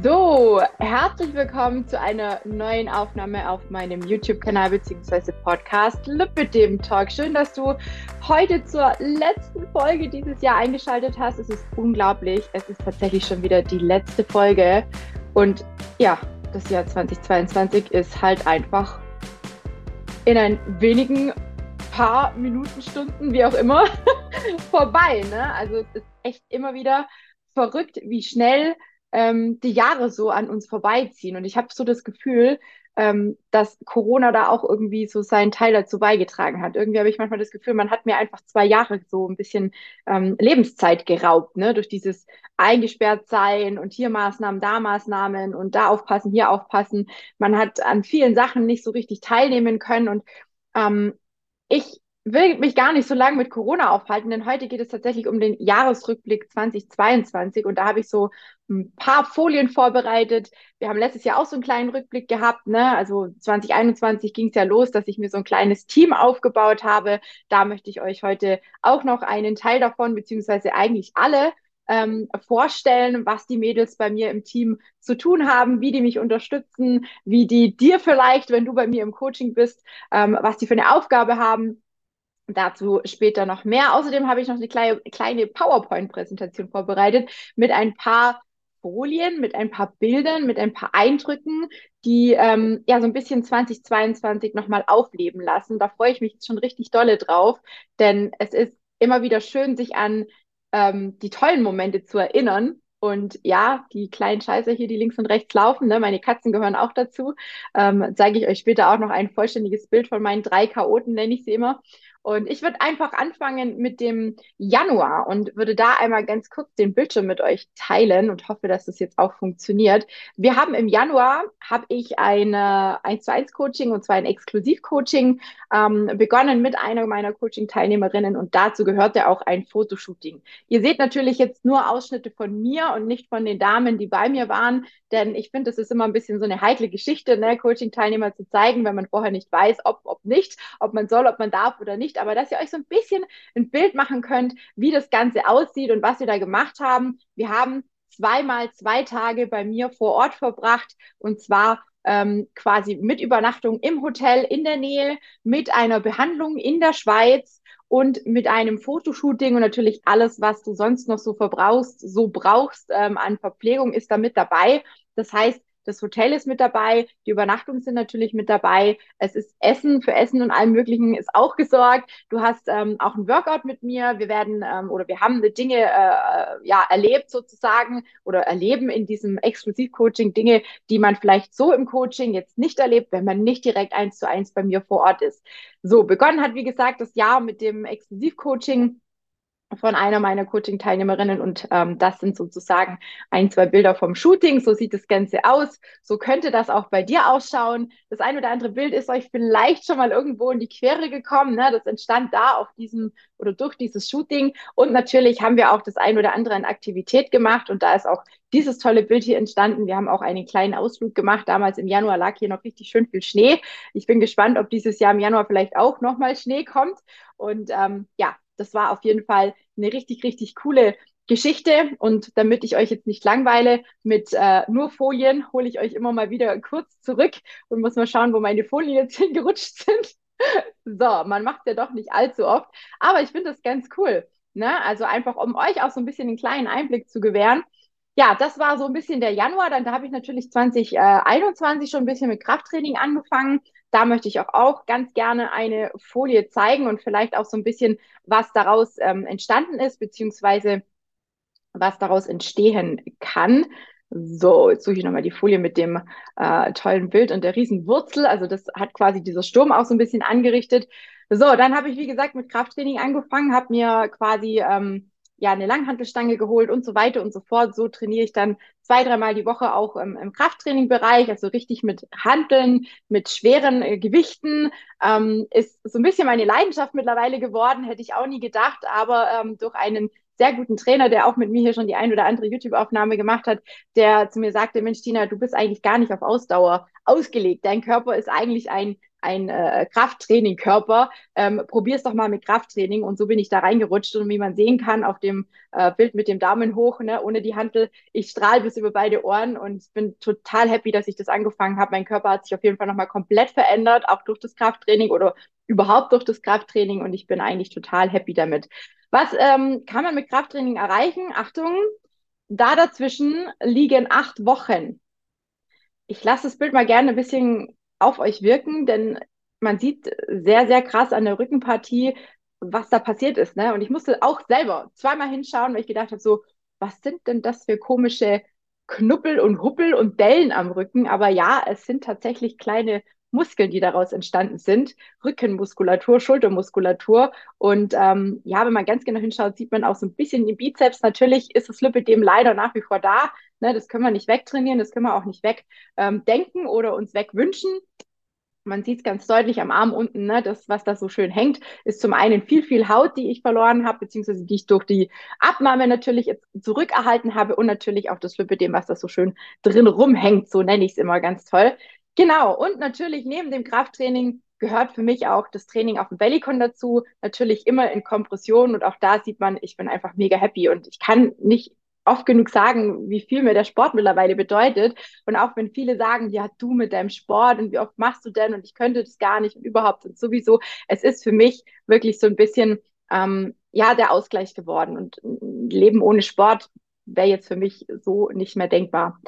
So, herzlich willkommen zu einer neuen Aufnahme auf meinem YouTube-Kanal bzw. Podcast Lipidem Talk. Schön, dass du heute zur letzten Folge dieses Jahr eingeschaltet hast. Es ist unglaublich. Es ist tatsächlich schon wieder die letzte Folge. Und ja, das Jahr 2022 ist halt einfach in ein wenigen paar Minuten, Stunden, wie auch immer, vorbei. Ne? Also es ist echt immer wieder verrückt, wie schnell ähm, die Jahre so an uns vorbeiziehen. Und ich habe so das Gefühl, ähm, dass Corona da auch irgendwie so seinen Teil dazu beigetragen hat. Irgendwie habe ich manchmal das Gefühl, man hat mir einfach zwei Jahre so ein bisschen ähm, Lebenszeit geraubt, ne? Durch dieses eingesperrt sein und hier Maßnahmen, da Maßnahmen und da aufpassen, hier aufpassen. Man hat an vielen Sachen nicht so richtig teilnehmen können und ähm, ich will mich gar nicht so lange mit Corona aufhalten, denn heute geht es tatsächlich um den Jahresrückblick 2022 und da habe ich so ein paar Folien vorbereitet. Wir haben letztes Jahr auch so einen kleinen Rückblick gehabt, ne? Also 2021 ging es ja los, dass ich mir so ein kleines Team aufgebaut habe. Da möchte ich euch heute auch noch einen Teil davon, beziehungsweise eigentlich alle ähm, vorstellen, was die Mädels bei mir im Team zu tun haben, wie die mich unterstützen, wie die dir vielleicht, wenn du bei mir im Coaching bist, ähm, was die für eine Aufgabe haben. Dazu später noch mehr. Außerdem habe ich noch eine kleine, kleine PowerPoint-Präsentation vorbereitet mit ein paar Folien, mit ein paar Bildern, mit ein paar Eindrücken, die ähm, ja so ein bisschen 2022 nochmal aufleben lassen. Da freue ich mich schon richtig dolle drauf, denn es ist immer wieder schön, sich an ähm, die tollen Momente zu erinnern. Und ja, die kleinen Scheiße hier, die links und rechts laufen, ne, meine Katzen gehören auch dazu. Ähm, zeige ich euch später auch noch ein vollständiges Bild von meinen drei Chaoten, nenne ich sie immer. Und ich würde einfach anfangen mit dem Januar und würde da einmal ganz kurz den Bildschirm mit euch teilen und hoffe, dass das jetzt auch funktioniert. Wir haben im Januar, habe ich eine 1 zu 1 Coaching und zwar ein Exklusiv-Coaching ähm, begonnen mit einer meiner Coaching-Teilnehmerinnen und dazu gehörte auch ein Fotoshooting. Ihr seht natürlich jetzt nur Ausschnitte von mir und nicht von den Damen, die bei mir waren, denn ich finde, das ist immer ein bisschen so eine heikle Geschichte, ne, Coaching-Teilnehmer zu zeigen, wenn man vorher nicht weiß, ob, ob nicht, ob man soll, ob man darf oder nicht nicht, aber dass ihr euch so ein bisschen ein Bild machen könnt, wie das Ganze aussieht und was wir da gemacht haben. Wir haben zweimal zwei Tage bei mir vor Ort verbracht und zwar ähm, quasi mit Übernachtung im Hotel in der Nähe, mit einer Behandlung in der Schweiz und mit einem Fotoshooting und natürlich alles, was du sonst noch so verbrauchst, so brauchst ähm, an Verpflegung ist da mit dabei. Das heißt, das Hotel ist mit dabei, die Übernachtungen sind natürlich mit dabei. Es ist Essen, für Essen und allem Möglichen ist auch gesorgt. Du hast ähm, auch ein Workout mit mir. Wir werden ähm, oder wir haben Dinge äh, äh, ja erlebt sozusagen oder erleben in diesem Exklusiv-Coaching Dinge, die man vielleicht so im Coaching jetzt nicht erlebt, wenn man nicht direkt eins zu eins bei mir vor Ort ist. So, begonnen hat, wie gesagt, das Jahr mit dem Exklusiv-Coaching von einer meiner Coaching-Teilnehmerinnen und ähm, das sind sozusagen ein, zwei Bilder vom Shooting. So sieht das Ganze aus. So könnte das auch bei dir ausschauen. Das ein oder andere Bild ist euch vielleicht schon mal irgendwo in die Quere gekommen. Ne? Das entstand da auf diesem oder durch dieses Shooting. Und natürlich haben wir auch das ein oder andere an Aktivität gemacht und da ist auch dieses tolle Bild hier entstanden. Wir haben auch einen kleinen Ausflug gemacht. Damals im Januar lag hier noch richtig schön viel Schnee. Ich bin gespannt, ob dieses Jahr im Januar vielleicht auch nochmal Schnee kommt. Und ähm, ja, das war auf jeden Fall eine richtig, richtig coole Geschichte. Und damit ich euch jetzt nicht langweile mit äh, nur Folien, hole ich euch immer mal wieder kurz zurück und muss mal schauen, wo meine Folien jetzt hingerutscht sind. so, man macht ja doch nicht allzu oft. Aber ich finde das ganz cool. Ne? Also einfach, um euch auch so ein bisschen einen kleinen Einblick zu gewähren. Ja, das war so ein bisschen der Januar. Dann da habe ich natürlich 2021 schon ein bisschen mit Krafttraining angefangen. Da möchte ich auch, auch ganz gerne eine Folie zeigen und vielleicht auch so ein bisschen, was daraus ähm, entstanden ist, beziehungsweise was daraus entstehen kann. So, jetzt suche ich nochmal die Folie mit dem äh, tollen Bild und der Riesenwurzel. Also das hat quasi dieser Sturm auch so ein bisschen angerichtet. So, dann habe ich, wie gesagt, mit Krafttraining angefangen, habe mir quasi ähm, ja eine Langhantelstange geholt und so weiter und so fort. So trainiere ich dann zwei, dreimal die Woche auch im, im Krafttrainingbereich, also richtig mit Handeln, mit schweren äh, Gewichten. Ähm, ist so ein bisschen meine Leidenschaft mittlerweile geworden, hätte ich auch nie gedacht, aber ähm, durch einen sehr guten Trainer, der auch mit mir hier schon die ein oder andere YouTube-Aufnahme gemacht hat, der zu mir sagte, Mensch, Tina, du bist eigentlich gar nicht auf Ausdauer ausgelegt. Dein Körper ist eigentlich ein ein äh, Krafttraining-Körper. Ähm, probier's doch mal mit Krafttraining. Und so bin ich da reingerutscht. Und wie man sehen kann auf dem äh, Bild mit dem Daumen hoch, ne, ohne die Handel, ich strahle bis über beide Ohren und bin total happy, dass ich das angefangen habe. Mein Körper hat sich auf jeden Fall nochmal komplett verändert, auch durch das Krafttraining oder überhaupt durch das Krafttraining. Und ich bin eigentlich total happy damit. Was ähm, kann man mit Krafttraining erreichen? Achtung, da dazwischen liegen acht Wochen. Ich lasse das Bild mal gerne ein bisschen auf euch wirken, denn man sieht sehr, sehr krass an der Rückenpartie, was da passiert ist. Ne? Und ich musste auch selber zweimal hinschauen, weil ich gedacht habe, so, was sind denn das für komische Knuppel und Huppel und Dellen am Rücken? Aber ja, es sind tatsächlich kleine Muskeln, die daraus entstanden sind. Rückenmuskulatur, Schultermuskulatur. Und ähm, ja, wenn man ganz genau hinschaut, sieht man auch so ein bisschen den Bizeps. Natürlich ist das Lipidem leider nach wie vor da. Ne, das können wir nicht wegtrainieren, das können wir auch nicht wegdenken ähm, oder uns wegwünschen. Man sieht es ganz deutlich am Arm unten, ne, das, was da so schön hängt, ist zum einen viel, viel Haut, die ich verloren habe, beziehungsweise die ich durch die Abnahme natürlich zurückerhalten habe und natürlich auch das Lipidem, was da so schön drin rumhängt, so nenne ich es immer ganz toll. Genau, und natürlich neben dem Krafttraining gehört für mich auch das Training auf dem Bellycon dazu. Natürlich immer in Kompression und auch da sieht man, ich bin einfach mega happy und ich kann nicht oft genug sagen, wie viel mir der Sport mittlerweile bedeutet. Und auch wenn viele sagen, ja, du mit deinem Sport und wie oft machst du denn und ich könnte das gar nicht und überhaupt und sowieso, es ist für mich wirklich so ein bisschen, ähm, ja, der Ausgleich geworden. Und Leben ohne Sport wäre jetzt für mich so nicht mehr denkbar.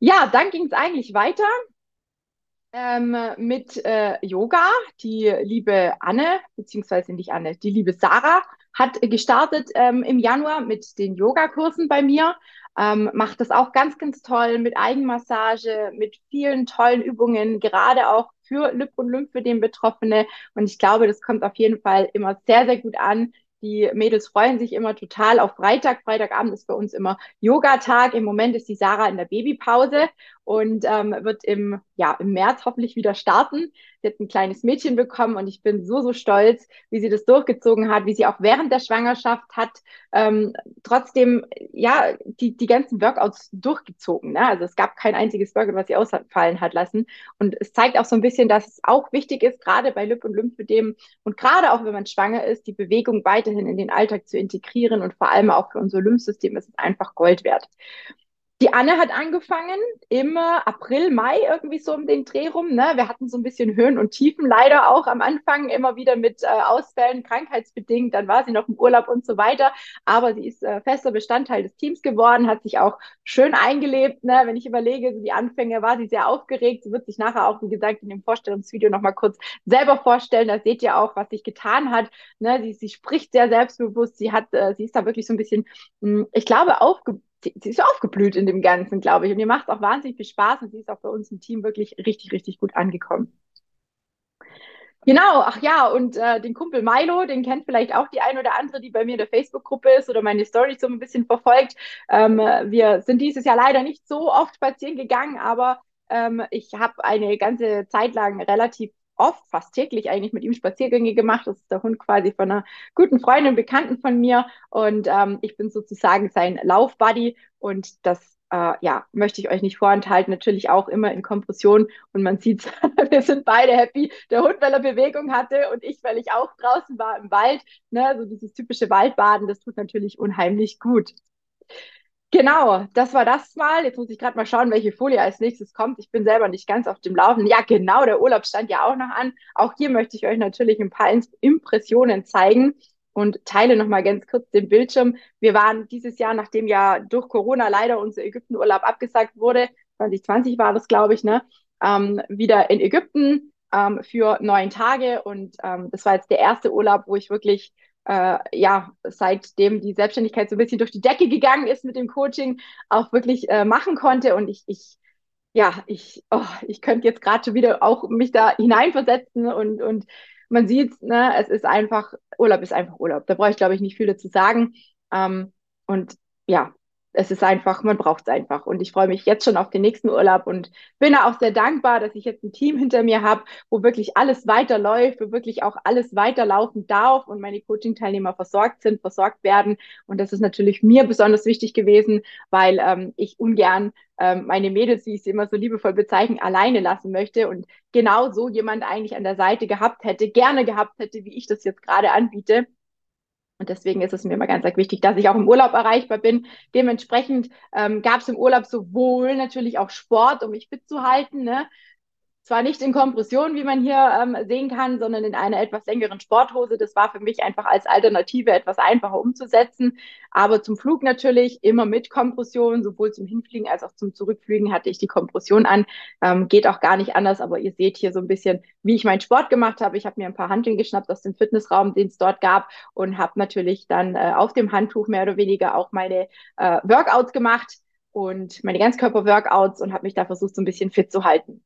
Ja, dann ging es eigentlich weiter ähm, mit äh, Yoga. Die liebe Anne, beziehungsweise nicht Anne, die liebe Sarah hat gestartet ähm, im Januar mit den Yogakursen bei mir. Ähm, macht das auch ganz, ganz toll mit Eigenmassage, mit vielen tollen Übungen, gerade auch für Lip und Lymphödem Betroffene. Und ich glaube, das kommt auf jeden Fall immer sehr, sehr gut an. Die Mädels freuen sich immer total auf Freitag. Freitagabend ist bei uns immer Yoga-Tag. Im Moment ist die Sarah in der Babypause und ähm, wird im, ja, im März hoffentlich wieder starten. Sie hat ein kleines Mädchen bekommen und ich bin so, so stolz, wie sie das durchgezogen hat, wie sie auch während der Schwangerschaft hat ähm, trotzdem ja die, die ganzen Workouts durchgezogen. Ne? Also es gab kein einziges Workout, was sie ausfallen hat lassen. Und es zeigt auch so ein bisschen, dass es auch wichtig ist, gerade bei Lip- und Lymphödem und gerade auch wenn man schwanger ist, die Bewegung weiterhin in den Alltag zu integrieren und vor allem auch für unser Lymphsystem ist es einfach Gold wert. Die Anne hat angefangen im April, Mai irgendwie so um den Dreh rum. Ne? Wir hatten so ein bisschen Höhen und Tiefen leider auch am Anfang, immer wieder mit äh, Ausfällen, krankheitsbedingt. Dann war sie noch im Urlaub und so weiter. Aber sie ist äh, fester Bestandteil des Teams geworden, hat sich auch schön eingelebt. Ne? Wenn ich überlege, so die Anfänge war sie sehr aufgeregt. Sie wird sich nachher auch, wie gesagt, in dem Vorstellungsvideo nochmal kurz selber vorstellen. Da seht ihr auch, was sich getan hat. Ne? Sie, sie spricht sehr selbstbewusst. Sie hat, äh, sie ist da wirklich so ein bisschen, mh, hm, ich glaube, aufgebaut sie, sie ist aufgeblüht in dem Ganzen, glaube ich. Und ihr macht auch wahnsinnig viel Spaß und sie ist auch bei uns im Team wirklich richtig, richtig gut angekommen. Genau, ach ja, und äh, den Kumpel Milo, den kennt vielleicht auch die ein oder andere, die bei mir in der Facebook-Gruppe ist oder meine Story so ein bisschen verfolgt. Ähm, wir sind dieses Jahr leider nicht so oft spazieren gegangen, aber ähm, ich habe eine ganze Zeit lang relativ oft, fast täglich eigentlich mit ihm Spaziergänge gemacht. Das ist der Hund quasi von einer guten Freundin, Bekannten von mir. Und ähm, ich bin sozusagen sein Laufbuddy. Und das äh, ja, möchte ich euch nicht vorenthalten. Natürlich auch immer in Kompression. Und man sieht, wir sind beide happy. Der Hund, weil er Bewegung hatte und ich, weil ich auch draußen war im Wald. Ne, so dieses typische Waldbaden, das tut natürlich unheimlich gut. Genau, das war das mal. Jetzt muss ich gerade mal schauen, welche Folie als nächstes kommt. Ich bin selber nicht ganz auf dem Laufen. Ja, genau, der Urlaub stand ja auch noch an. Auch hier möchte ich euch natürlich ein paar Impressionen zeigen und teile noch mal ganz kurz den Bildschirm. Wir waren dieses Jahr, nachdem ja durch Corona leider unser Ägyptenurlaub abgesagt wurde, 2020 war das, glaube ich, ne, ähm, wieder in Ägypten ähm, für neun Tage. Und ähm, das war jetzt der erste Urlaub, wo ich wirklich äh, ja, seitdem die Selbstständigkeit so ein bisschen durch die Decke gegangen ist mit dem Coaching, auch wirklich äh, machen konnte. Und ich, ich ja, ich, oh, ich könnte jetzt gerade schon wieder auch mich da hineinversetzen und, und man sieht, ne, es ist einfach, Urlaub ist einfach Urlaub. Da brauche ich, glaube ich, nicht viel dazu sagen. Ähm, und ja, es ist einfach, man braucht es einfach. Und ich freue mich jetzt schon auf den nächsten Urlaub und bin auch sehr dankbar, dass ich jetzt ein Team hinter mir habe, wo wirklich alles weiterläuft, wo wirklich auch alles weiterlaufen darf und meine Coaching-Teilnehmer versorgt sind, versorgt werden. Und das ist natürlich mir besonders wichtig gewesen, weil ähm, ich ungern ähm, meine Mädels, wie ich sie immer so liebevoll bezeichne, alleine lassen möchte und genau so jemand eigentlich an der Seite gehabt hätte, gerne gehabt hätte, wie ich das jetzt gerade anbiete. Und deswegen ist es mir immer ganz, wichtig, dass ich auch im Urlaub erreichbar bin. Dementsprechend ähm, gab es im Urlaub sowohl natürlich auch Sport, um mich fit zu halten, ne? Zwar nicht in Kompression, wie man hier ähm, sehen kann, sondern in einer etwas längeren Sporthose. Das war für mich einfach als Alternative etwas einfacher umzusetzen. Aber zum Flug natürlich immer mit Kompression, sowohl zum Hinfliegen als auch zum Zurückfliegen hatte ich die Kompression an. Ähm, geht auch gar nicht anders, aber ihr seht hier so ein bisschen, wie ich meinen Sport gemacht habe. Ich habe mir ein paar Hanteln geschnappt aus dem Fitnessraum, den es dort gab und habe natürlich dann äh, auf dem Handtuch mehr oder weniger auch meine äh, Workouts gemacht und meine Ganzkörper-Workouts und habe mich da versucht, so ein bisschen fit zu halten.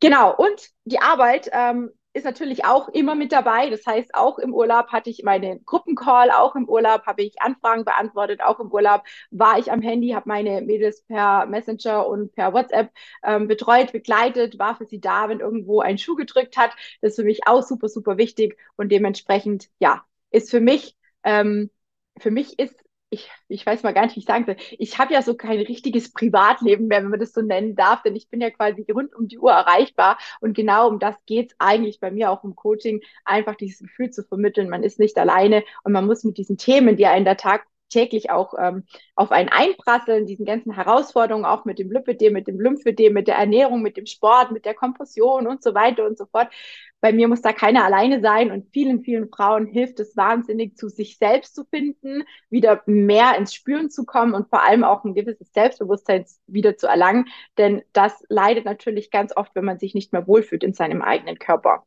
Genau, und die Arbeit ähm, ist natürlich auch immer mit dabei. Das heißt, auch im Urlaub hatte ich meine Gruppencall, auch im Urlaub habe ich Anfragen beantwortet, auch im Urlaub war ich am Handy, habe meine Mädels per Messenger und per WhatsApp ähm, betreut, begleitet, war für sie da, wenn irgendwo ein Schuh gedrückt hat. Das ist für mich auch super, super wichtig und dementsprechend, ja, ist für mich, ähm, für mich ist ich, ich weiß mal gar nicht, wie ich sagen soll. Ich habe ja so kein richtiges Privatleben mehr, wenn man das so nennen darf, denn ich bin ja quasi rund um die Uhr erreichbar. Und genau um das geht es eigentlich bei mir auch im Coaching, einfach dieses Gefühl zu vermitteln, man ist nicht alleine und man muss mit diesen Themen, die einen der Tag täglich auch ähm, auf einen einprasseln, diesen ganzen Herausforderungen, auch mit dem Lipidem, mit dem Lymphedem, mit der Ernährung, mit dem Sport, mit der Kompression und so weiter und so fort. Bei mir muss da keiner alleine sein und vielen, vielen Frauen hilft es wahnsinnig, zu sich selbst zu finden, wieder mehr ins Spüren zu kommen und vor allem auch ein gewisses Selbstbewusstsein wieder zu erlangen. Denn das leidet natürlich ganz oft, wenn man sich nicht mehr wohlfühlt in seinem eigenen Körper.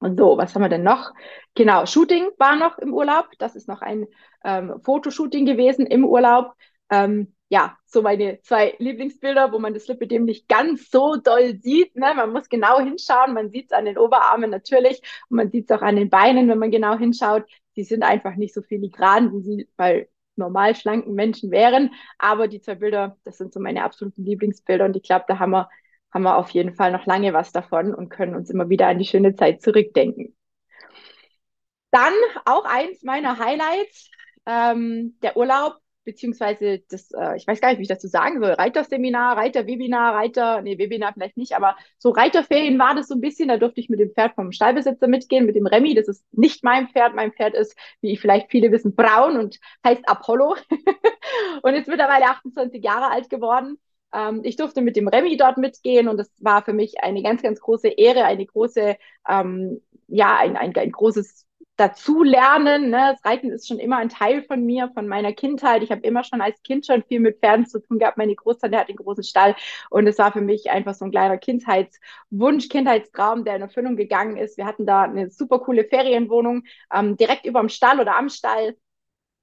Und so, was haben wir denn noch? Genau, Shooting war noch im Urlaub. Das ist noch ein ähm, Fotoshooting gewesen im Urlaub. Ähm, ja, so meine zwei Lieblingsbilder, wo man das Lipidem nicht ganz so doll sieht. Ne? Man muss genau hinschauen. Man sieht es an den Oberarmen natürlich und man sieht es auch an den Beinen, wenn man genau hinschaut. Sie sind einfach nicht so filigran, wie sie bei normal schlanken Menschen wären. Aber die zwei Bilder, das sind so meine absoluten Lieblingsbilder und ich glaube, da haben wir, haben wir auf jeden Fall noch lange was davon und können uns immer wieder an die schöne Zeit zurückdenken. Dann auch eins meiner Highlights, ähm, der Urlaub beziehungsweise das, äh, ich weiß gar nicht, wie ich dazu sagen soll, Reiterseminar, Reiterwebinar, Reiter, nee, Webinar vielleicht nicht, aber so Reiterferien war das so ein bisschen, da durfte ich mit dem Pferd vom Stallbesitzer mitgehen, mit dem Remy, das ist nicht mein Pferd, mein Pferd ist, wie vielleicht viele wissen, braun und heißt Apollo und ist mittlerweile 28 Jahre alt geworden. Ähm, ich durfte mit dem Remy dort mitgehen und das war für mich eine ganz, ganz große Ehre, eine große, ähm, ja, ein, ein, ein großes dazulernen. Ne? Das Reiten ist schon immer ein Teil von mir, von meiner Kindheit. Ich habe immer schon als Kind schon viel mit Pferden zu tun gehabt. Meine Großtante hat den großen Stall und es war für mich einfach so ein kleiner Kindheitswunsch, Kindheitstraum, der in Erfüllung gegangen ist. Wir hatten da eine super coole Ferienwohnung ähm, direkt über dem Stall oder am Stall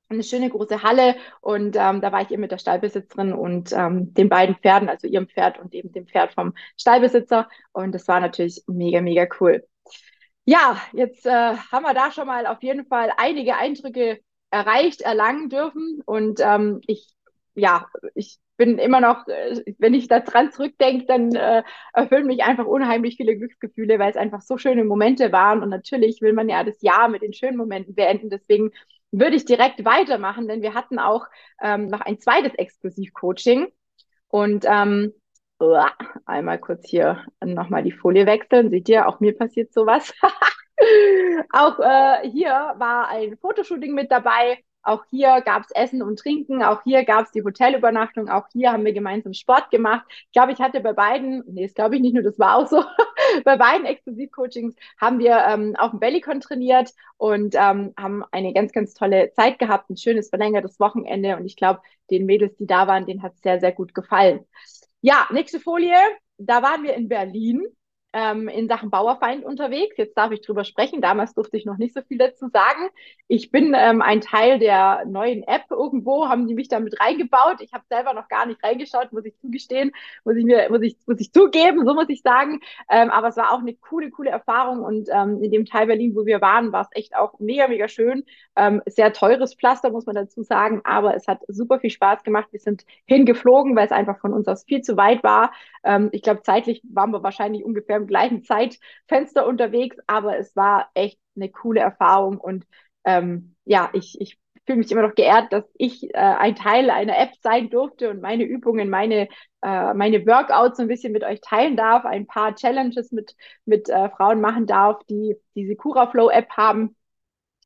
eine schöne große Halle und ähm, da war ich eben mit der Stallbesitzerin und ähm, den beiden Pferden, also ihrem Pferd und eben dem Pferd vom Stallbesitzer und das war natürlich mega, mega cool. Ja, jetzt äh, haben wir da schon mal auf jeden Fall einige Eindrücke erreicht, erlangen dürfen. Und ähm, ich, ja, ich bin immer noch, äh, wenn ich da dran zurückdenke, dann äh, erfüllen mich einfach unheimlich viele Glücksgefühle, weil es einfach so schöne Momente waren. Und natürlich will man ja das Jahr mit den schönen Momenten beenden. Deswegen würde ich direkt weitermachen, denn wir hatten auch ähm, noch ein zweites Exklusiv-Coaching. Und ähm, Einmal kurz hier nochmal die Folie wechseln. Seht ihr, auch mir passiert sowas. auch äh, hier war ein Fotoshooting mit dabei. Auch hier gab es Essen und Trinken. Auch hier gab es die Hotelübernachtung. Auch hier haben wir gemeinsam Sport gemacht. Ich glaube, ich hatte bei beiden, nee, das glaube ich nicht nur, das war auch so. bei beiden Exklusivcoachings haben wir ähm, auf dem Bellycon trainiert und ähm, haben eine ganz, ganz tolle Zeit gehabt. Ein schönes verlängertes Wochenende. Und ich glaube, den Mädels, die da waren, denen hat es sehr, sehr gut gefallen. Ja, nächste Folie. Da waren wir in Berlin. Ähm, in Sachen Bauerfeind unterwegs. Jetzt darf ich drüber sprechen. Damals durfte ich noch nicht so viel dazu sagen. Ich bin ähm, ein Teil der neuen App irgendwo, haben die mich da mit reingebaut. Ich habe selber noch gar nicht reingeschaut, muss ich zugestehen, muss ich mir, muss ich, muss ich zugeben, so muss ich sagen. Ähm, aber es war auch eine coole, coole Erfahrung und ähm, in dem Teil Berlin, wo wir waren, war es echt auch mega, mega schön. Ähm, sehr teures Pflaster, muss man dazu sagen, aber es hat super viel Spaß gemacht. Wir sind hingeflogen, weil es einfach von uns aus viel zu weit war. Ähm, ich glaube, zeitlich waren wir wahrscheinlich ungefähr im gleichen Zeitfenster unterwegs, aber es war echt eine coole Erfahrung und ähm, ja, ich, ich fühle mich immer noch geehrt, dass ich äh, ein Teil einer App sein durfte und meine Übungen, meine, äh, meine Workouts so ein bisschen mit euch teilen darf, ein paar Challenges mit, mit äh, Frauen machen darf, die diese Curaflow App haben.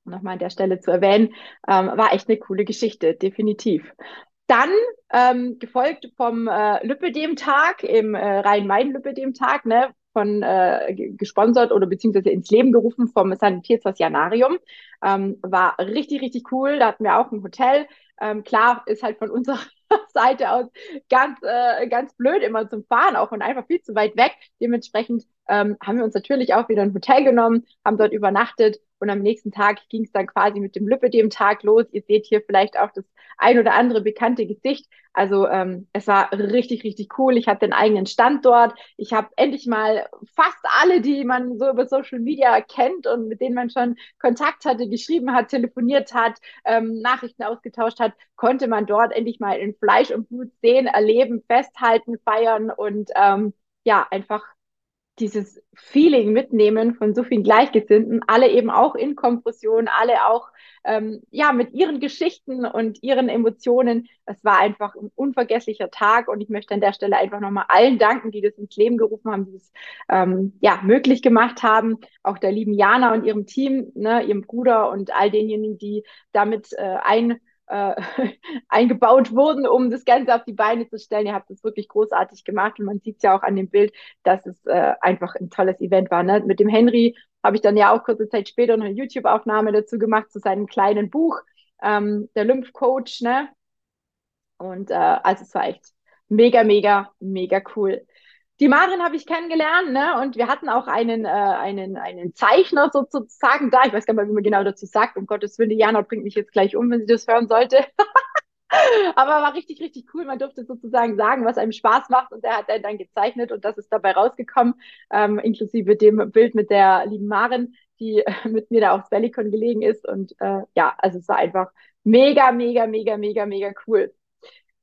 Nochmal an der Stelle zu erwähnen, ähm, war echt eine coole Geschichte, definitiv. Dann ähm, gefolgt vom äh, Lüppedem-Tag im äh, Rhein-Main-Lüppedem-Tag, ne, von äh, gesponsert oder beziehungsweise ins Leben gerufen vom Sanitätsjanarium. Ähm, war richtig, richtig cool. Da hatten wir auch ein Hotel. Ähm, klar, ist halt von unserer Seite aus ganz, äh, ganz blöd immer zum Fahren auch und einfach viel zu weit weg. Dementsprechend ähm, haben wir uns natürlich auch wieder ein Hotel genommen, haben dort übernachtet und am nächsten Tag ging es dann quasi mit dem Lüppe dem Tag los. Ihr seht hier vielleicht auch das ein oder andere bekannte Gesicht. Also ähm, es war richtig, richtig cool. Ich hatte einen eigenen Stand dort. Ich habe endlich mal fast alle, die man so über Social Media kennt und mit denen man schon Kontakt hatte, geschrieben hat, telefoniert hat, ähm, Nachrichten ausgetauscht hat, konnte man dort endlich mal in Fleisch und Blut sehen, erleben, festhalten, feiern und ähm, ja, einfach dieses Feeling mitnehmen von so vielen Gleichgesinnten, alle eben auch in Kompression, alle auch ähm, ja mit ihren Geschichten und ihren Emotionen. Es war einfach ein unvergesslicher Tag und ich möchte an der Stelle einfach nochmal allen danken, die das ins Leben gerufen haben, die es ähm, ja möglich gemacht haben, auch der lieben Jana und ihrem Team, ne, ihrem Bruder und all denjenigen, die damit äh, ein äh, eingebaut wurden, um das Ganze auf die Beine zu stellen. Ihr habt es wirklich großartig gemacht und man sieht es ja auch an dem Bild, dass es äh, einfach ein tolles Event war. Ne? Mit dem Henry habe ich dann ja auch kurze Zeit später noch eine YouTube-Aufnahme dazu gemacht zu seinem kleinen Buch, ähm, der Lymphcoach. Ne? Und äh, also es war echt mega, mega, mega cool. Die Marin habe ich kennengelernt, ne? Und wir hatten auch einen, äh, einen, einen Zeichner sozusagen da. Ich weiß gar nicht wie man genau dazu sagt. Um Gottes Willen, Jana bringt mich jetzt gleich um, wenn sie das hören sollte. Aber war richtig, richtig cool. Man durfte sozusagen sagen, was einem Spaß macht. Und er hat dann, dann gezeichnet und das ist dabei rausgekommen, ähm, inklusive dem Bild mit der lieben Marin, die mit mir da aufs Bellycon gelegen ist. Und äh, ja, also es war einfach mega, mega, mega, mega, mega cool.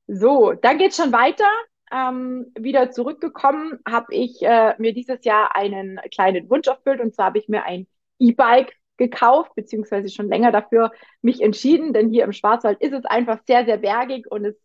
So, dann geht's schon weiter ähm, wieder zurückgekommen, habe ich äh, mir dieses Jahr einen kleinen Wunsch erfüllt und zwar habe ich mir ein E-Bike gekauft, beziehungsweise schon länger dafür mich entschieden, denn hier im Schwarzwald ist es einfach sehr, sehr bergig und es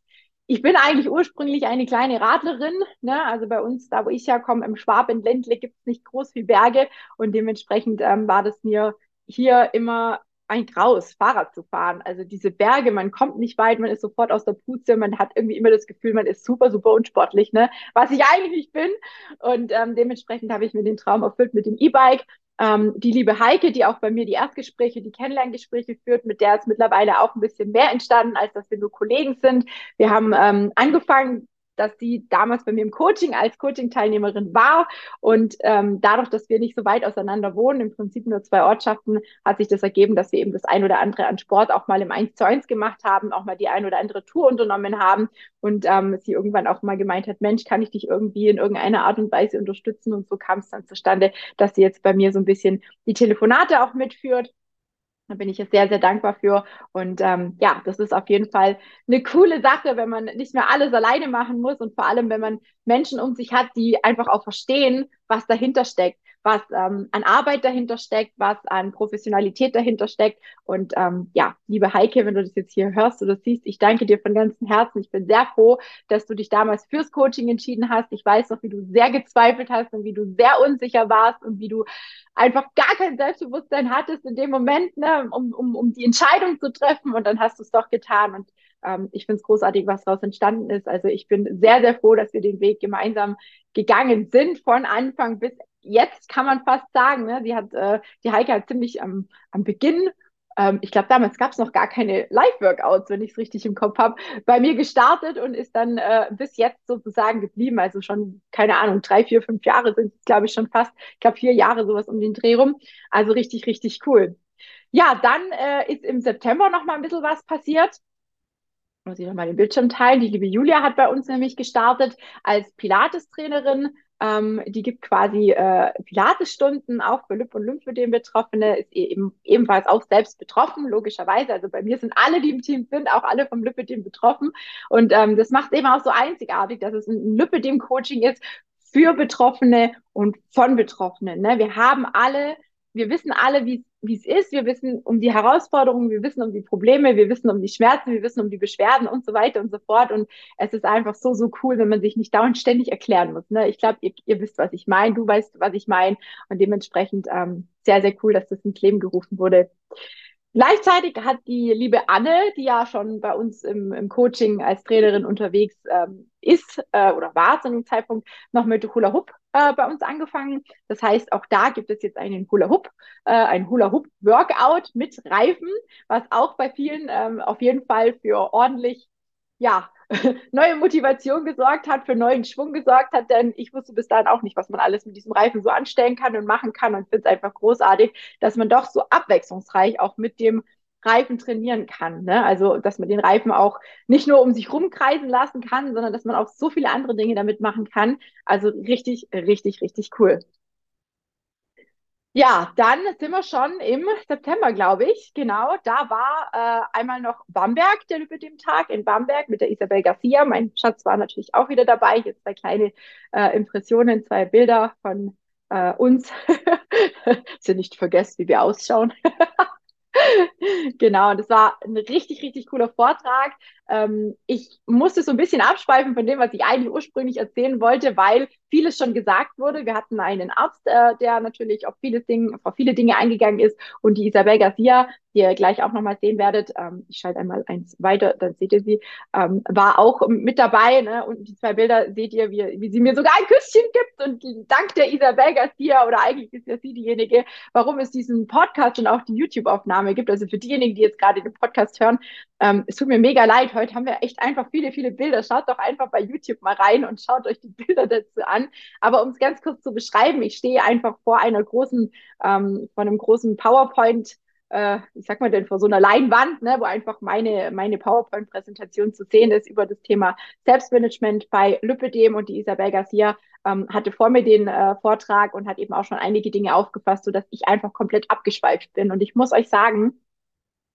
ich bin eigentlich ursprünglich eine kleine Radlerin. Ne? Also bei uns, da wo ich herkomme, im Schwabenländle gibt es nicht groß viel Berge und dementsprechend ähm, war das mir hier immer ein Graus, Fahrrad zu fahren. Also diese Berge, man kommt nicht weit, man ist sofort aus der Puze, man hat irgendwie immer das Gefühl, man ist super, super unsportlich, ne? Was ich eigentlich nicht bin. Und ähm, dementsprechend habe ich mir den Traum erfüllt mit dem E-Bike. Ähm, die liebe Heike, die auch bei mir die Erstgespräche, die Kennenlerngespräche führt, mit der ist mittlerweile auch ein bisschen mehr entstanden, als dass wir nur Kollegen sind. Wir haben ähm, angefangen, dass sie damals bei mir im Coaching als Coaching-Teilnehmerin war. Und ähm, dadurch, dass wir nicht so weit auseinander wohnen, im Prinzip nur zwei Ortschaften, hat sich das ergeben, dass wir eben das ein oder andere an Sport auch mal im 1 zu 1 gemacht haben, auch mal die ein oder andere Tour unternommen haben und ähm, sie irgendwann auch mal gemeint hat, Mensch, kann ich dich irgendwie in irgendeiner Art und Weise unterstützen? Und so kam es dann zustande, dass sie jetzt bei mir so ein bisschen die Telefonate auch mitführt da bin ich jetzt sehr, sehr dankbar für. Und ähm, ja, das ist auf jeden Fall eine coole Sache, wenn man nicht mehr alles alleine machen muss und vor allem, wenn man Menschen um sich hat, die einfach auch verstehen, was dahinter steckt was ähm, an Arbeit dahinter steckt, was an Professionalität dahinter steckt. Und ähm, ja, liebe Heike, wenn du das jetzt hier hörst oder siehst, ich danke dir von ganzem Herzen. Ich bin sehr froh, dass du dich damals fürs Coaching entschieden hast. Ich weiß noch, wie du sehr gezweifelt hast und wie du sehr unsicher warst und wie du einfach gar kein Selbstbewusstsein hattest in dem Moment, ne, um, um, um die Entscheidung zu treffen. Und dann hast du es doch getan. Und ähm, ich finde es großartig, was daraus entstanden ist. Also ich bin sehr, sehr froh, dass wir den Weg gemeinsam gegangen sind, von Anfang bis jetzt kann man fast sagen, ne, sie hat, äh, die Heike hat ziemlich am, am Beginn ähm, ich glaube, damals gab es noch gar keine Live-Workouts, wenn ich es richtig im Kopf habe, bei mir gestartet und ist dann äh, bis jetzt sozusagen geblieben. Also schon, keine Ahnung, drei, vier, fünf Jahre sind es, glaube ich, schon fast. Ich glaube, vier Jahre sowas um den Dreh rum. Also richtig, richtig cool. Ja, dann äh, ist im September noch mal ein bisschen was passiert muss ich nochmal den Bildschirm teilen. Die liebe Julia hat bei uns nämlich gestartet als Pilates-Trainerin ähm, die gibt quasi äh, Pilatesstunden auch für Lymp- und Lymphödem-Betroffene, ist e-, eben, ebenfalls auch selbst betroffen, logischerweise. Also bei mir sind alle, die im Team sind, auch alle vom Lymphödem betroffen. Und ähm, das macht eben auch so einzigartig, dass es ein Lymphödem-Coaching ist für Betroffene und von Betroffenen. Ne? Wir haben alle wir wissen alle, wie es ist, wir wissen um die Herausforderungen, wir wissen um die Probleme, wir wissen um die Schmerzen, wir wissen um die Beschwerden und so weiter und so fort. Und es ist einfach so, so cool, wenn man sich nicht dauernd ständig erklären muss. Ne? Ich glaube, ihr, ihr wisst, was ich meine, du weißt, was ich meine. Und dementsprechend ähm, sehr, sehr cool, dass das ins Leben gerufen wurde. Gleichzeitig hat die liebe Anne, die ja schon bei uns im, im Coaching als Trainerin unterwegs ähm, ist äh, oder war zu einem Zeitpunkt, noch mit Hula Hoop äh, bei uns angefangen. Das heißt, auch da gibt es jetzt einen Hula Hoop, äh, ein Hula Hoop Workout mit Reifen, was auch bei vielen ähm, auf jeden Fall für ordentlich ja, neue Motivation gesorgt hat, für neuen Schwung gesorgt hat, denn ich wusste bis dahin auch nicht, was man alles mit diesem Reifen so anstellen kann und machen kann und finde es einfach großartig, dass man doch so abwechslungsreich auch mit dem Reifen trainieren kann. Ne? Also, dass man den Reifen auch nicht nur um sich rumkreisen lassen kann, sondern dass man auch so viele andere Dinge damit machen kann. Also richtig, richtig, richtig cool. Ja, dann sind wir schon im September, glaube ich. Genau, da war äh, einmal noch Bamberg, der über dem Tag in Bamberg mit der Isabel Garcia. Mein Schatz war natürlich auch wieder dabei. Hier zwei kleine äh, Impressionen, zwei Bilder von äh, uns. Sie nicht vergessen, wie wir ausschauen. genau, und das war ein richtig, richtig cooler Vortrag. Ähm, ich musste so ein bisschen abschweifen von dem, was ich eigentlich ursprünglich erzählen wollte, weil vieles schon gesagt wurde. Wir hatten einen Arzt, äh, der natürlich auf viele Dinge, auf viele Dinge eingegangen ist und die Isabel Garcia, die ihr gleich auch nochmal sehen werdet, ähm, ich schalte einmal eins weiter, dann seht ihr sie, ähm, war auch mit dabei. Ne? Und die zwei Bilder seht ihr, wie, wie sie mir sogar ein Küsschen gibt und dank der Isabel Garcia oder eigentlich ist ja sie diejenige, warum es diesen Podcast und auch die YouTube-Aufnahme gibt. Also für diejenigen, die jetzt gerade den Podcast hören, ähm, es tut mir mega leid. Heute haben wir echt einfach viele, viele Bilder. Schaut doch einfach bei YouTube mal rein und schaut euch die Bilder dazu an. Aber um es ganz kurz zu beschreiben, ich stehe einfach vor einer großen, ähm, vor einem großen PowerPoint äh, ich sag mal denn vor so einer Leinwand, ne, wo einfach meine, meine PowerPoint-Präsentation zu sehen ist über das Thema Selbstmanagement bei Lüppedem und die Isabel Garcia ähm, hatte vor mir den äh, Vortrag und hat eben auch schon einige Dinge aufgefasst, so dass ich einfach komplett abgeschweift bin. Und ich muss euch sagen,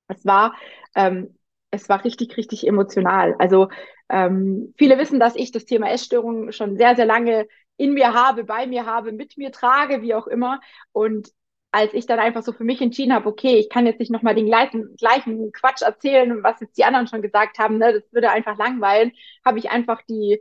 es war ähm, es war richtig, richtig emotional. Also ähm, viele wissen, dass ich das Thema Essstörung schon sehr, sehr lange in mir habe, bei mir habe, mit mir trage, wie auch immer. Und als ich dann einfach so für mich entschieden habe, okay, ich kann jetzt nicht nochmal den gleichen, gleichen Quatsch erzählen, was jetzt die anderen schon gesagt haben, ne, das würde einfach langweilen, habe ich einfach die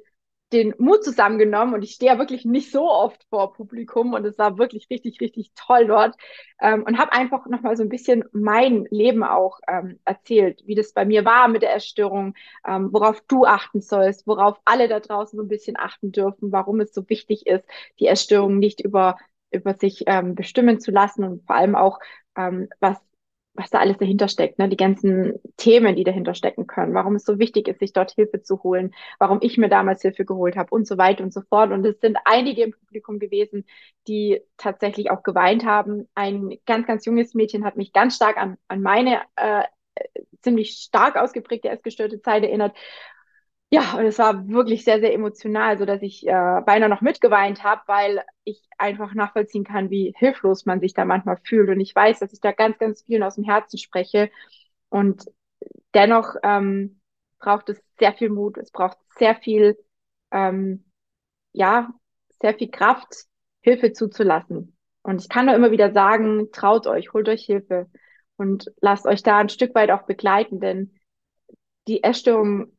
den Mut zusammengenommen und ich stehe ja wirklich nicht so oft vor Publikum und es war wirklich richtig, richtig toll dort ähm, und habe einfach nochmal so ein bisschen mein Leben auch ähm, erzählt, wie das bei mir war mit der Erstörung, ähm, worauf du achten sollst, worauf alle da draußen so ein bisschen achten dürfen, warum es so wichtig ist, die Erstörung nicht über, über sich ähm, bestimmen zu lassen und vor allem auch, ähm, was was da alles dahinter steckt, ne? die ganzen Themen, die dahinter stecken können, warum es so wichtig ist, sich dort Hilfe zu holen, warum ich mir damals Hilfe geholt habe und so weiter und so fort. Und es sind einige im Publikum gewesen, die tatsächlich auch geweint haben. Ein ganz, ganz junges Mädchen hat mich ganz stark an, an meine äh, ziemlich stark ausgeprägte essgestörte Zeit erinnert ja, und es war wirklich sehr, sehr emotional, so dass ich äh, beinahe noch mitgeweint habe, weil ich einfach nachvollziehen kann, wie hilflos man sich da manchmal fühlt. Und ich weiß, dass ich da ganz, ganz vielen aus dem Herzen spreche. Und dennoch ähm, braucht es sehr viel Mut, es braucht sehr viel, ähm, ja, sehr viel Kraft, Hilfe zuzulassen. Und ich kann nur immer wieder sagen, traut euch, holt euch Hilfe und lasst euch da ein Stück weit auch begleiten, denn die Essstörung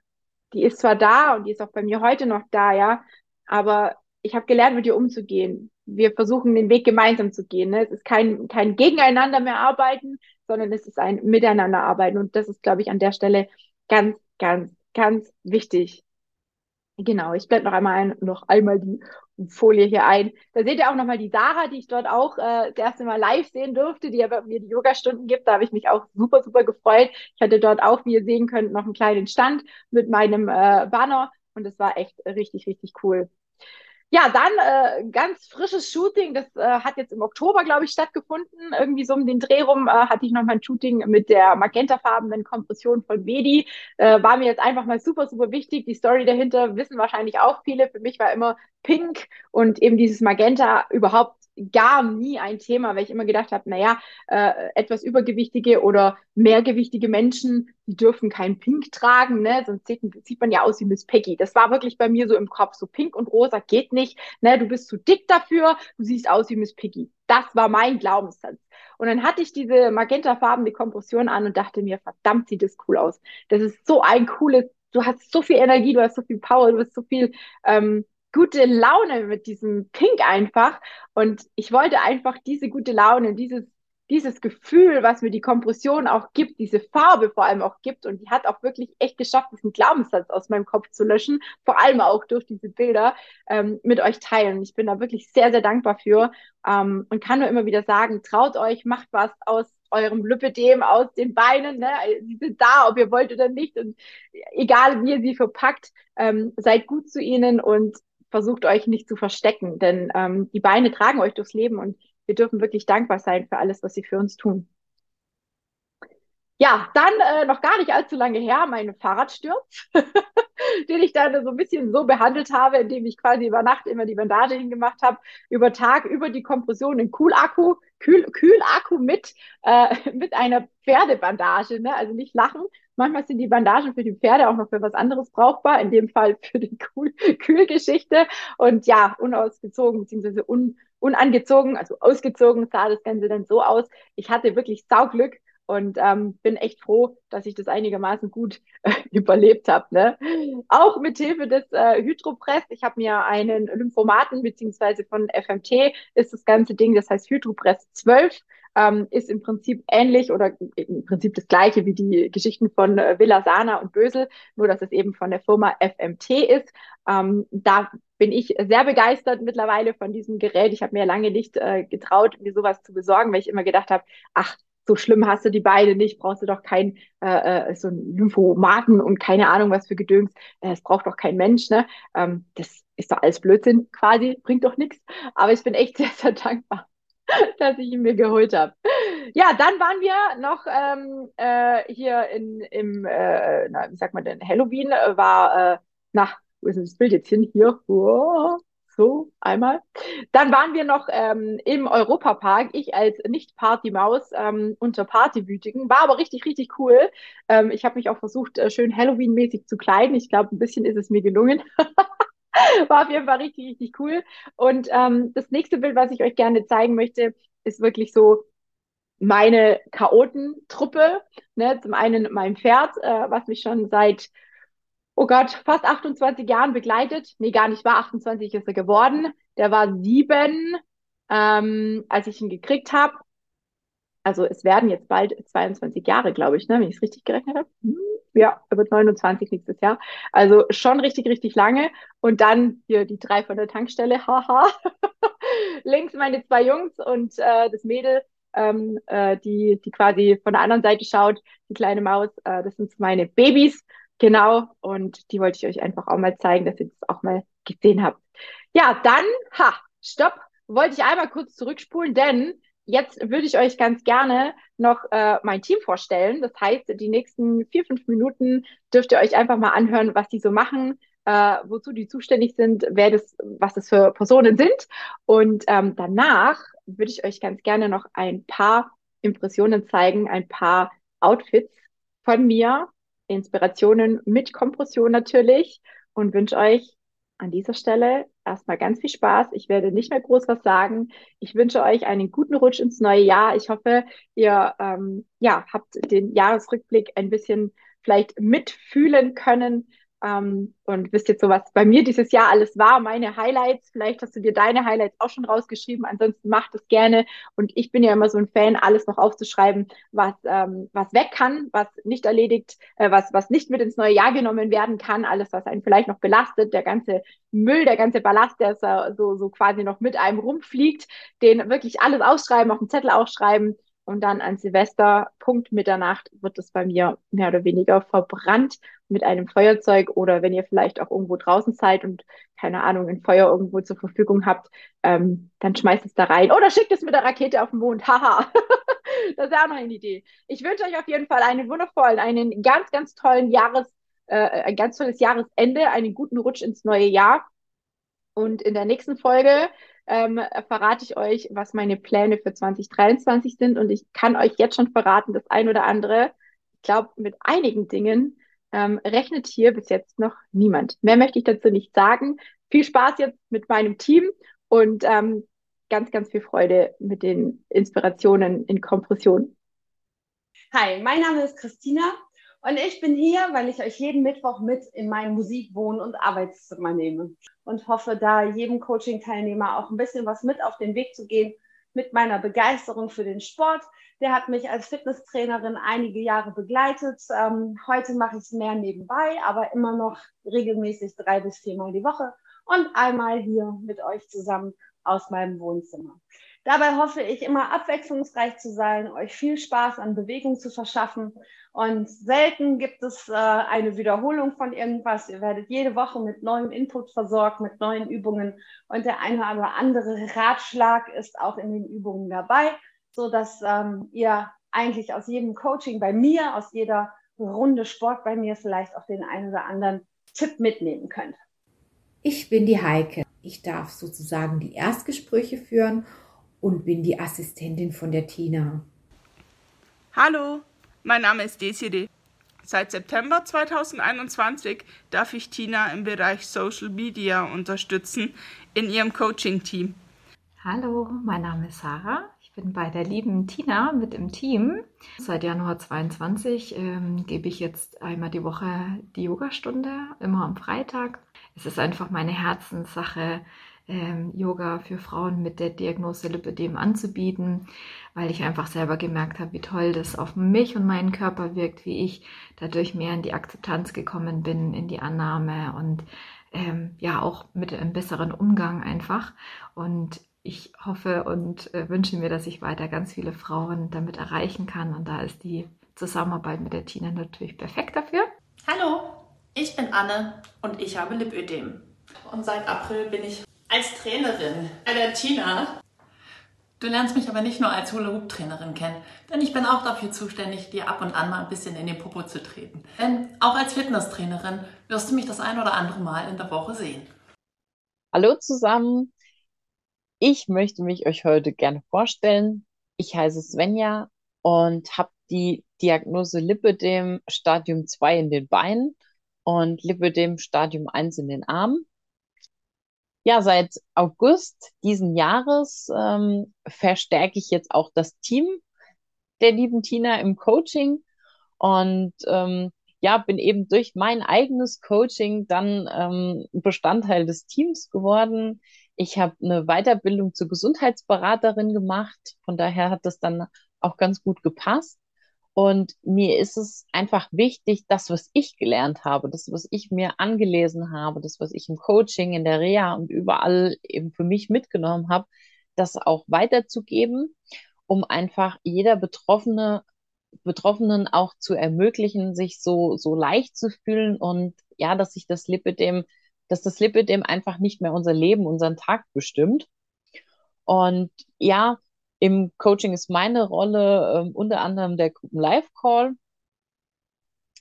die ist zwar da und die ist auch bei mir heute noch da, ja, aber ich habe gelernt, mit ihr umzugehen. Wir versuchen den Weg gemeinsam zu gehen. Ne? Es ist kein, kein Gegeneinander mehr arbeiten, sondern es ist ein Miteinander arbeiten. Und das ist, glaube ich, an der Stelle ganz, ganz, ganz wichtig. Genau, ich blende noch einmal ein, noch einmal die Folie hier ein. Da seht ihr auch nochmal die Sarah, die ich dort auch äh, das erste Mal live sehen durfte, die aber mir die Yoga-Stunden gibt. Da habe ich mich auch super, super gefreut. Ich hatte dort auch, wie ihr sehen könnt, noch einen kleinen Stand mit meinem äh, Banner und es war echt richtig, richtig cool. Ja, dann äh, ganz frisches Shooting. Das äh, hat jetzt im Oktober, glaube ich, stattgefunden. Irgendwie so um den Dreh rum äh, hatte ich noch mein Shooting mit der magentafarbenen Kompression von Medi. Äh, war mir jetzt einfach mal super, super wichtig. Die Story dahinter wissen wahrscheinlich auch viele. Für mich war immer Pink und eben dieses Magenta überhaupt gar nie ein Thema, weil ich immer gedacht habe, naja, äh, etwas übergewichtige oder mehrgewichtige Menschen, die dürfen kein Pink tragen, ne? sonst sieht, sieht man ja aus wie Miss Peggy. Das war wirklich bei mir so im Kopf, so Pink und Rosa geht nicht, ne? du bist zu dick dafür, du siehst aus wie Miss Peggy. Das war mein Glaubenssatz. Und dann hatte ich diese magentafarbene Kompression an und dachte mir, verdammt, sieht das cool aus. Das ist so ein cooles, du hast so viel Energie, du hast so viel Power, du hast so viel ähm, gute Laune mit diesem Pink einfach. Und ich wollte einfach diese gute Laune, dieses, dieses Gefühl, was mir die Kompression auch gibt, diese Farbe vor allem auch gibt. Und die hat auch wirklich echt geschafft, diesen Glaubenssatz aus meinem Kopf zu löschen, vor allem auch durch diese Bilder ähm, mit euch teilen. Ich bin da wirklich sehr, sehr dankbar für ähm, und kann nur immer wieder sagen, traut euch, macht was aus eurem Lipödem aus den Beinen. Ne? Sie sind da, ob ihr wollt oder nicht. Und egal, wie ihr sie verpackt, ähm, seid gut zu ihnen und versucht euch nicht zu verstecken, denn ähm, die Beine tragen euch durchs Leben und wir dürfen wirklich dankbar sein für alles, was sie für uns tun. Ja, dann äh, noch gar nicht allzu lange her, mein Fahrradsturz, den ich dann so ein bisschen so behandelt habe, indem ich quasi über Nacht immer die Bandage hingemacht habe, über Tag über die Kompression in Kühlakku, Kühl, Kühlakku mit, äh, mit einer Pferdebandage, ne? also nicht lachen. Manchmal sind die Bandagen für die Pferde auch noch für was anderes brauchbar, in dem Fall für die Kühl Kühlgeschichte. Und ja, unausgezogen bzw. Un unangezogen, also ausgezogen sah das Ganze dann so aus. Ich hatte wirklich Sauglück und ähm, bin echt froh, dass ich das einigermaßen gut äh, überlebt habe. Ne? Auch mit Hilfe des äh, Hydropress. Ich habe mir einen Lymphomaten beziehungsweise von FMT ist das ganze Ding, das heißt Hydropress 12. Ähm, ist im Prinzip ähnlich oder im Prinzip das gleiche wie die Geschichten von äh, Villa Sana und Bösel, nur dass es eben von der Firma FMT ist. Ähm, da bin ich sehr begeistert mittlerweile von diesem Gerät. Ich habe mir lange nicht äh, getraut, mir sowas zu besorgen, weil ich immer gedacht habe, ach, so schlimm hast du die beide nicht, brauchst du doch kein äh, äh, so ein Lymphomaten und keine Ahnung was für Gedöns. Äh, es braucht doch kein Mensch, ne? Ähm, das ist doch alles Blödsinn quasi, bringt doch nichts. Aber ich bin echt sehr, sehr dankbar, dass ich ihn mir geholt habe. Ja, dann waren wir noch ähm, äh, hier in, im, äh, na, wie sagt man denn, Halloween äh, war, äh, na, wo ist denn das Bild jetzt hin? Hier, oh, so, einmal. Dann waren wir noch ähm, im Europapark, ich als Nicht-Party-Maus ähm, unter Partywütigen. War aber richtig, richtig cool. Ähm, ich habe mich auch versucht, äh, schön Halloween-mäßig zu kleiden. Ich glaube, ein bisschen ist es mir gelungen. War auf jeden Fall richtig, richtig cool. Und ähm, das nächste Bild, was ich euch gerne zeigen möchte, ist wirklich so meine Chaotentruppe. Ne? Zum einen mein Pferd, äh, was mich schon seit oh Gott, fast 28 Jahren begleitet. Nee, gar nicht war 28 ist er geworden. Der war sieben, ähm, als ich ihn gekriegt habe. Also es werden jetzt bald 22 Jahre, glaube ich, ne, wenn ich es richtig gerechnet habe. Hm, ja, er wird 29 nächstes Jahr. Also schon richtig, richtig lange. Und dann hier die drei von der Tankstelle, haha. Links meine zwei Jungs und äh, das Mädel, ähm, äh, die, die quasi von der anderen Seite schaut, die kleine Maus. Äh, das sind meine Babys. Genau, und die wollte ich euch einfach auch mal zeigen, dass ihr das auch mal gesehen habt. Ja, dann, ha, stopp, wollte ich einmal kurz zurückspulen, denn jetzt würde ich euch ganz gerne noch äh, mein Team vorstellen. Das heißt, die nächsten vier, fünf Minuten dürft ihr euch einfach mal anhören, was die so machen, äh, wozu die zuständig sind, wer das, was das für Personen sind. Und ähm, danach würde ich euch ganz gerne noch ein paar Impressionen zeigen, ein paar Outfits von mir, Inspirationen mit Kompression natürlich und wünsche euch an dieser Stelle erstmal ganz viel Spaß. Ich werde nicht mehr groß was sagen. Ich wünsche euch einen guten Rutsch ins neue Jahr. Ich hoffe, ihr ähm, ja, habt den Jahresrückblick ein bisschen vielleicht mitfühlen können. Ähm, und wisst jetzt so, was bei mir dieses Jahr alles war, meine Highlights. Vielleicht hast du dir deine Highlights auch schon rausgeschrieben. Ansonsten macht es gerne. Und ich bin ja immer so ein Fan, alles noch aufzuschreiben, was, ähm, was weg kann, was nicht erledigt, äh, was, was nicht mit ins neue Jahr genommen werden kann, alles, was einen vielleicht noch belastet, der ganze Müll, der ganze Ballast, der so, so quasi noch mit einem rumfliegt, den wirklich alles ausschreiben, auf dem Zettel ausschreiben und dann an Silvester, Punkt Mitternacht, wird es bei mir mehr oder weniger verbrannt mit einem Feuerzeug oder wenn ihr vielleicht auch irgendwo draußen seid und keine Ahnung, ein Feuer irgendwo zur Verfügung habt, ähm, dann schmeißt es da rein oder schickt es mit der Rakete auf den Mond. Haha. das ist auch noch eine Idee. Ich wünsche euch auf jeden Fall einen wundervollen, einen ganz, ganz tollen Jahres, äh, ein ganz tolles Jahresende, einen guten Rutsch ins neue Jahr. Und in der nächsten Folge ähm, verrate ich euch, was meine Pläne für 2023 sind. Und ich kann euch jetzt schon verraten, das ein oder andere, ich glaube, mit einigen Dingen ähm, rechnet hier bis jetzt noch niemand. Mehr möchte ich dazu nicht sagen. Viel Spaß jetzt mit meinem Team und ähm, ganz, ganz viel Freude mit den Inspirationen in Kompression. Hi, mein Name ist Christina und ich bin hier, weil ich euch jeden Mittwoch mit in mein Musik-, Wohn- und Arbeitszimmer nehme und hoffe, da jedem Coaching-Teilnehmer auch ein bisschen was mit auf den Weg zu gehen mit meiner Begeisterung für den Sport. Der hat mich als Fitnesstrainerin einige Jahre begleitet. Ähm, heute mache ich es mehr nebenbei, aber immer noch regelmäßig drei bis viermal die Woche und einmal hier mit euch zusammen aus meinem Wohnzimmer. Dabei hoffe ich immer abwechslungsreich zu sein, euch viel Spaß an Bewegung zu verschaffen. Und selten gibt es äh, eine Wiederholung von irgendwas. Ihr werdet jede Woche mit neuem Input versorgt, mit neuen Übungen. Und der eine oder andere Ratschlag ist auch in den Übungen dabei, so dass ähm, ihr eigentlich aus jedem Coaching bei mir, aus jeder Runde Sport bei mir vielleicht auch den einen oder anderen Tipp mitnehmen könnt. Ich bin die Heike. Ich darf sozusagen die Erstgespräche führen und bin die Assistentin von der Tina. Hallo, mein Name ist Desiree. Seit September 2021 darf ich Tina im Bereich Social Media unterstützen in ihrem Coaching-Team. Hallo, mein Name ist Sarah. Ich bin bei der lieben Tina mit im Team. Seit Januar 22 ähm, gebe ich jetzt einmal die Woche die Yogastunde, immer am Freitag. Es ist einfach meine Herzenssache, ähm, Yoga für Frauen mit der Diagnose Lipödem anzubieten, weil ich einfach selber gemerkt habe, wie toll das auf mich und meinen Körper wirkt, wie ich dadurch mehr in die Akzeptanz gekommen bin, in die Annahme und ähm, ja auch mit einem besseren Umgang einfach. Und ich hoffe und äh, wünsche mir, dass ich weiter ganz viele Frauen damit erreichen kann. Und da ist die Zusammenarbeit mit der Tina natürlich perfekt dafür. Hallo, ich bin Anne und ich habe Lipödem. Und seit April bin ich als Trainerin bei der Tina. Du lernst mich aber nicht nur als Hula-Hoop-Trainerin kennen, denn ich bin auch dafür zuständig, dir ab und an mal ein bisschen in den Popo zu treten. Denn auch als Fitnesstrainerin wirst du mich das ein oder andere Mal in der Woche sehen. Hallo zusammen, ich möchte mich euch heute gerne vorstellen. Ich heiße Svenja und habe die Diagnose Lipödem Stadium 2 in den Beinen und Lipödem Stadium 1 in den Armen ja, seit August diesen Jahres ähm, verstärke ich jetzt auch das Team der lieben Tina im Coaching und ähm, ja, bin eben durch mein eigenes Coaching dann ähm, Bestandteil des Teams geworden. Ich habe eine Weiterbildung zur Gesundheitsberaterin gemacht, von daher hat das dann auch ganz gut gepasst. Und mir ist es einfach wichtig, das, was ich gelernt habe, das, was ich mir angelesen habe, das, was ich im Coaching, in der Reha und überall eben für mich mitgenommen habe, das auch weiterzugeben, um einfach jeder Betroffene, Betroffenen auch zu ermöglichen, sich so, so leicht zu fühlen und ja, dass sich das Lipidem, dass das Lipidem einfach nicht mehr unser Leben, unseren Tag bestimmt. Und ja, im Coaching ist meine Rolle äh, unter anderem der Gruppen-Live-Call.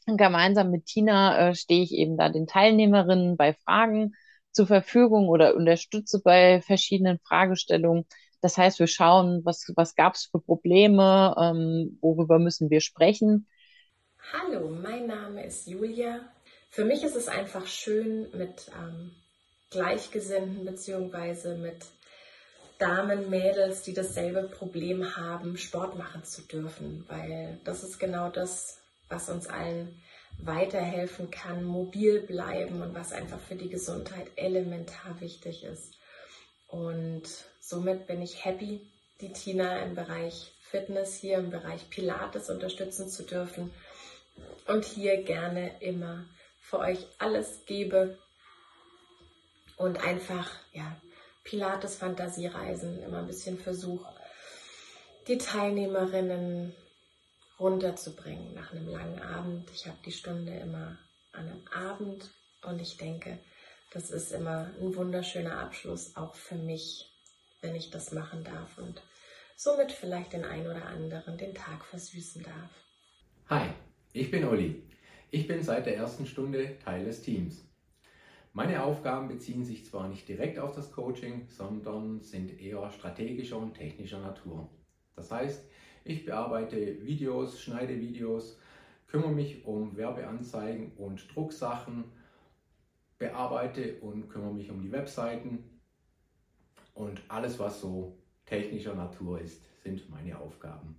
Gemeinsam mit Tina äh, stehe ich eben da den Teilnehmerinnen bei Fragen zur Verfügung oder unterstütze bei verschiedenen Fragestellungen. Das heißt, wir schauen, was, was gab es für Probleme, ähm, worüber müssen wir sprechen. Hallo, mein Name ist Julia. Für mich ist es einfach schön, mit ähm, Gleichgesinnten beziehungsweise mit Damen, Mädels, die dasselbe Problem haben, Sport machen zu dürfen, weil das ist genau das, was uns allen weiterhelfen kann, mobil bleiben und was einfach für die Gesundheit elementar wichtig ist. Und somit bin ich happy, die Tina im Bereich Fitness, hier im Bereich Pilates unterstützen zu dürfen und hier gerne immer für euch alles gebe und einfach, ja, Pilates Fantasiereisen immer ein bisschen versuche, die Teilnehmerinnen runterzubringen nach einem langen Abend. Ich habe die Stunde immer an einem Abend und ich denke, das ist immer ein wunderschöner Abschluss, auch für mich, wenn ich das machen darf und somit vielleicht den ein oder anderen den Tag versüßen darf. Hi, ich bin Olli. Ich bin seit der ersten Stunde Teil des Teams. Meine Aufgaben beziehen sich zwar nicht direkt auf das Coaching, sondern sind eher strategischer und technischer Natur. Das heißt, ich bearbeite Videos, schneide Videos, kümmere mich um Werbeanzeigen und Drucksachen, bearbeite und kümmere mich um die Webseiten und alles, was so technischer Natur ist, sind meine Aufgaben.